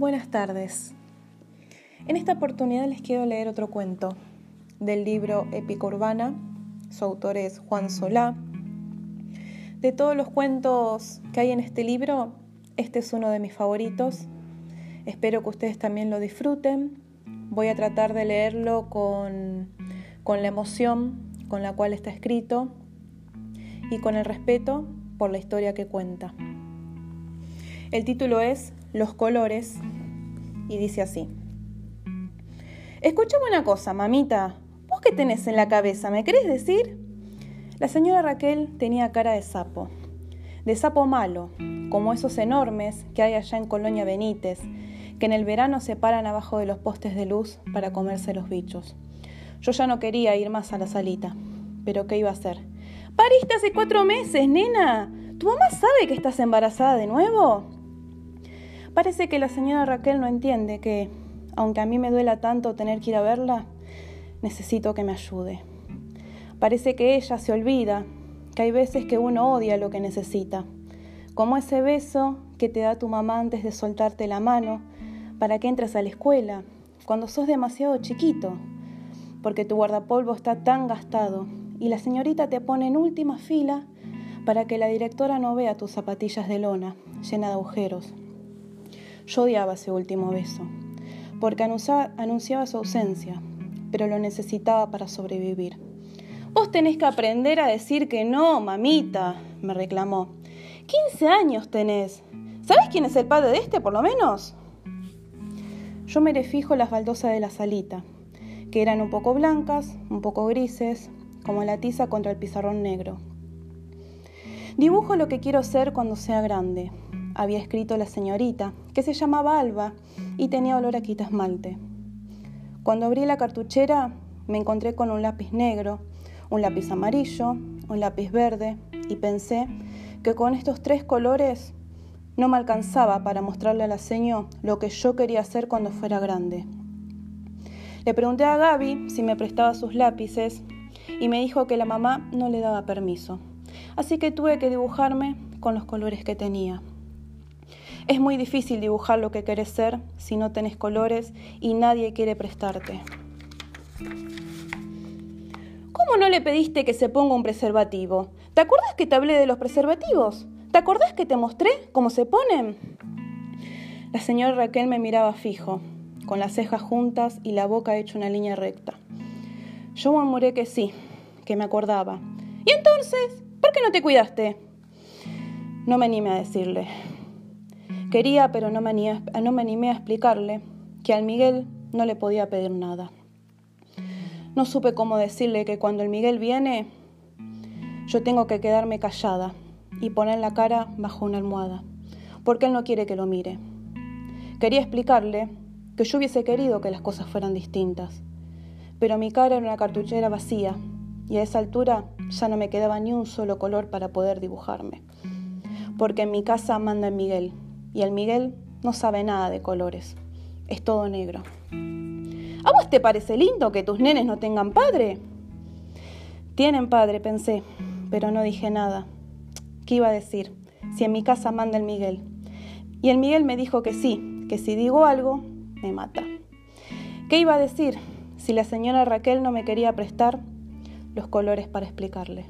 Buenas tardes. En esta oportunidad les quiero leer otro cuento del libro Épica Urbana. Su autor es Juan Solá. De todos los cuentos que hay en este libro, este es uno de mis favoritos. Espero que ustedes también lo disfruten. Voy a tratar de leerlo con, con la emoción con la cual está escrito y con el respeto por la historia que cuenta. El título es Los colores y dice así. Escúchame una cosa, mamita. ¿Vos qué tenés en la cabeza? ¿Me querés decir? La señora Raquel tenía cara de sapo, de sapo malo, como esos enormes que hay allá en Colonia Benítez, que en el verano se paran abajo de los postes de luz para comerse los bichos. Yo ya no quería ir más a la salita, pero ¿qué iba a hacer? Pariste hace cuatro meses, nena. ¿Tu mamá sabe que estás embarazada de nuevo? Parece que la señora Raquel no entiende que, aunque a mí me duela tanto tener que ir a verla, necesito que me ayude. Parece que ella se olvida que hay veces que uno odia lo que necesita, como ese beso que te da tu mamá antes de soltarte la mano para que entres a la escuela, cuando sos demasiado chiquito, porque tu guardapolvo está tan gastado y la señorita te pone en última fila para que la directora no vea tus zapatillas de lona llena de agujeros. Yo odiaba ese último beso, porque anunciaba, su ausencia, pero lo necesitaba para sobrevivir. Vos tenés que aprender a decir que no, mamita, me reclamó. 15 años tenés. ¿Sabés quién es el padre de este, por lo menos? Yo me fijo las baldosas de la salita, que eran un poco blancas, un poco grises, como la tiza contra el pizarrón negro. Dibujo lo que quiero ser cuando sea grande, había escrito la señorita, que se llamaba Alba y tenía olor a quita esmalte. Cuando abrí la cartuchera me encontré con un lápiz negro, un lápiz amarillo, un lápiz verde y pensé que con estos tres colores no me alcanzaba para mostrarle a la seño lo que yo quería hacer cuando fuera grande. Le pregunté a Gaby si me prestaba sus lápices y me dijo que la mamá no le daba permiso. Así que tuve que dibujarme con los colores que tenía. Es muy difícil dibujar lo que querés ser si no tenés colores y nadie quiere prestarte. ¿Cómo no le pediste que se ponga un preservativo? ¿Te acuerdas que te hablé de los preservativos? ¿Te acordás que te mostré cómo se ponen? La señora Raquel me miraba fijo, con las cejas juntas y la boca hecha una línea recta. Yo murmuré que sí, que me acordaba. ¿Y entonces? ¿Por qué no te cuidaste? No me animé a decirle. Quería, pero no me, animé, a explicarle que al Miguel no le podía pedir nada. No supe cómo decirle que cuando el Miguel viene, yo tengo que quedarme callada y poner la cara bajo una almohada, porque él no quiere que lo mire. Quería explicarle que yo hubiese querido que las cosas fueran distintas, pero mi cara era una cartuchera vacía y a esa altura ya no me quedaba ni un solo color para poder dibujarme, porque en mi casa manda el Miguel y el Miguel no sabe nada de colores. Es todo negro. ¿A vos te parece lindo que tus nenes no tengan padre? Tienen padre, pensé, pero no dije nada. ¿Qué iba a decir? Si en mi casa manda el Miguel. Y el Miguel me dijo que sí, que si digo algo, me mata. ¿Qué iba a decir si la señora Raquel no me quería prestar los colores para explicarle?